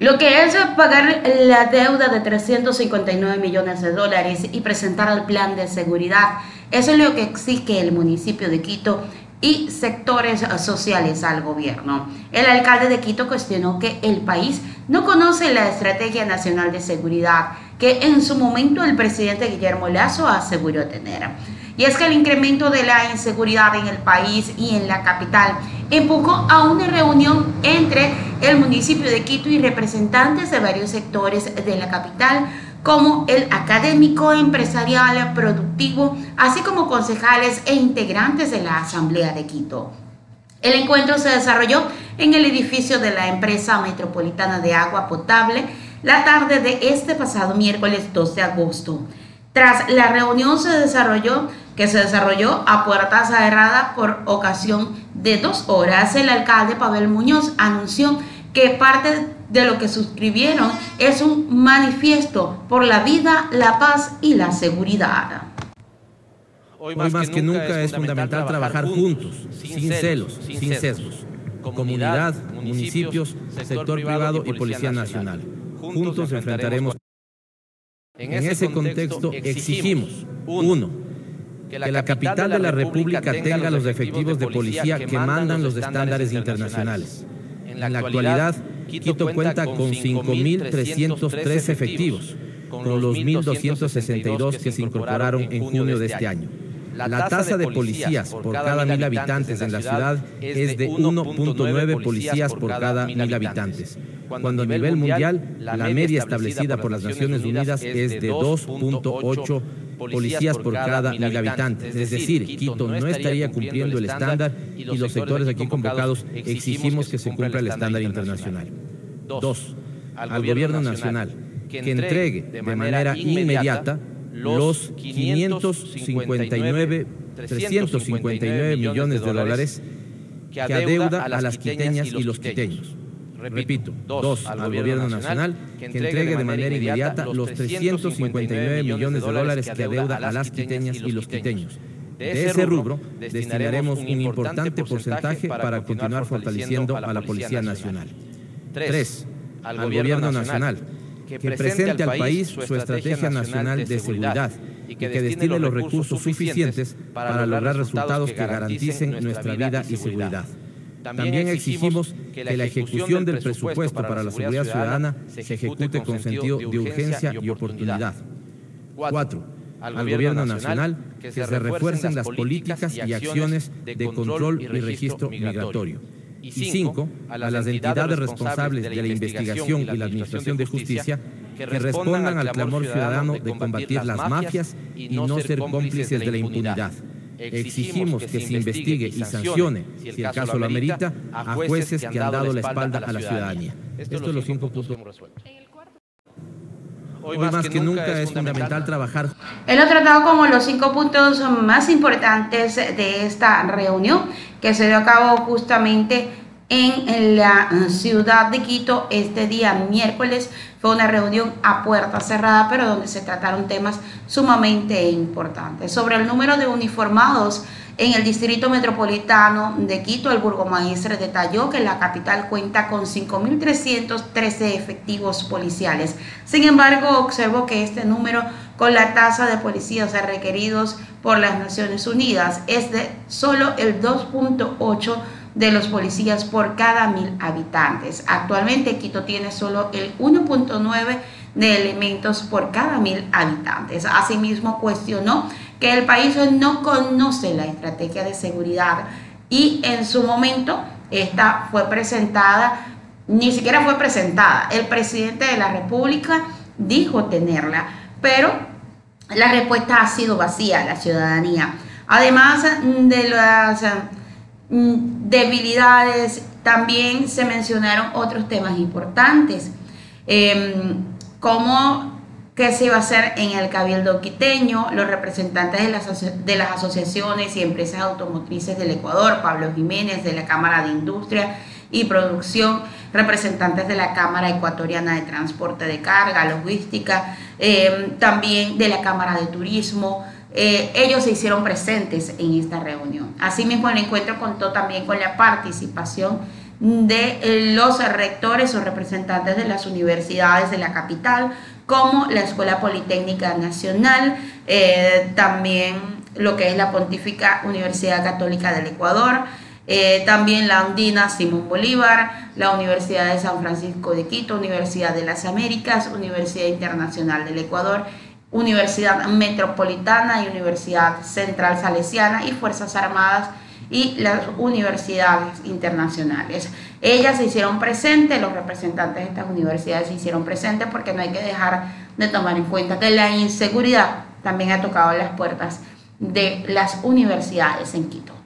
Lo que es pagar la deuda de 359 millones de dólares y presentar el plan de seguridad, eso es lo que exige el municipio de Quito y sectores sociales al gobierno. El alcalde de Quito cuestionó que el país no conoce la Estrategia Nacional de Seguridad que en su momento el presidente Guillermo Lazo aseguró tener. Y es que el incremento de la inseguridad en el país y en la capital empujó a una reunión entre el municipio de Quito y representantes de varios sectores de la capital, como el académico, empresarial, productivo, así como concejales e integrantes de la Asamblea de Quito. El encuentro se desarrolló en el edificio de la empresa metropolitana de agua potable la tarde de este pasado miércoles 2 de agosto. Tras la reunión se desarrolló que se desarrolló a puertas cerradas por ocasión de dos horas, el alcalde Pavel Muñoz anunció que parte de lo que suscribieron es un manifiesto por la vida, la paz y la seguridad. Hoy más, que, nunca, es fundamental trabajar juntos, sin celos, sin sesgos. Comunidad, municipios, sector privado y Policía Nacional. Juntos enfrentaremos. En ese contexto exigimos, uno, que la capital de la República tenga los efectivos de policía que mandan los estándares internacionales. En la actualidad, Quito cuenta con 5.303 efectivos, con los 1.262 que se incorporaron en junio de este año. La tasa de policías por cada mil habitantes en la ciudad es de 1.9 policías por cada mil habitantes, cuando a nivel mundial la media establecida por las Naciones Unidas es de 2.8 policías por cada mil habitantes. Es decir, Quito no estaría cumpliendo el estándar y los sectores aquí convocados exigimos que se cumpla el estándar internacional. Dos, al gobierno nacional que entregue de manera inmediata los 559, 359 millones de dólares que adeuda a las quiteñas y los quiteños. Repito, dos, al gobierno nacional que entregue de manera inmediata los 359 millones de dólares que adeuda a las quiteñas y los quiteños. De ese rubro destinaremos un importante porcentaje para continuar fortaleciendo a la Policía Nacional. Tres, al gobierno nacional que presente al país su estrategia nacional de seguridad y que destine los recursos suficientes para lograr resultados que garanticen nuestra vida y seguridad. También exigimos que la ejecución del presupuesto para la seguridad ciudadana se ejecute con sentido de urgencia y oportunidad. Cuatro, al Gobierno Nacional que se refuercen las políticas y acciones de control y registro migratorio. Y cinco, a las entidades responsables de la investigación y la administración de justicia que respondan al clamor ciudadano de combatir las mafias y no ser cómplices de la impunidad. Exigimos que se investigue y sancione, si el caso lo amerita, a jueces que han dado la espalda a la ciudadanía. Estos son los cinco puntos resueltos. Hoy más que nunca es fundamental trabajar. Él ha tratado como los cinco puntos más importantes de esta reunión que se dio a cabo justamente en la ciudad de Quito este día miércoles. Fue una reunión a puerta cerrada, pero donde se trataron temas sumamente importantes. Sobre el número de uniformados en el distrito metropolitano de Quito, el burgomaestre detalló que la capital cuenta con 5.313 efectivos policiales. Sin embargo, observó que este número con la tasa de policías requeridos por las Naciones Unidas es de solo el 2.8 de los policías por cada mil habitantes. Actualmente Quito tiene solo el 1.9 de elementos por cada mil habitantes. Asimismo, cuestionó que el país no conoce la estrategia de seguridad y en su momento esta fue presentada, ni siquiera fue presentada. El presidente de la República dijo tenerla, pero la respuesta ha sido vacía a la ciudadanía. Además de las debilidades, también se mencionaron otros temas importantes, em, como qué se iba a hacer en el Cabildo Quiteño, los representantes de las, de las asociaciones y empresas automotrices del Ecuador, Pablo Jiménez de la Cámara de Industria y Producción, representantes de la Cámara Ecuatoriana de Transporte de Carga, Logística, em, también de la Cámara de Turismo, eh, ellos se hicieron presentes en esta reunión. Asimismo, el encuentro contó también con la participación de los rectores o representantes de las universidades de la capital, como la Escuela Politécnica Nacional, eh, también lo que es la Pontífica Universidad Católica del Ecuador, eh, también la Andina Simón Bolívar, la Universidad de San Francisco de Quito, Universidad de las Américas, Universidad Internacional del Ecuador, Universidad Metropolitana y Universidad Central Salesiana y Fuerzas Armadas y las universidades internacionales. Ellas se hicieron presentes, los representantes de estas universidades se hicieron presentes porque no hay que dejar de tomar en cuenta que la inseguridad también ha tocado las puertas de las universidades en Quito.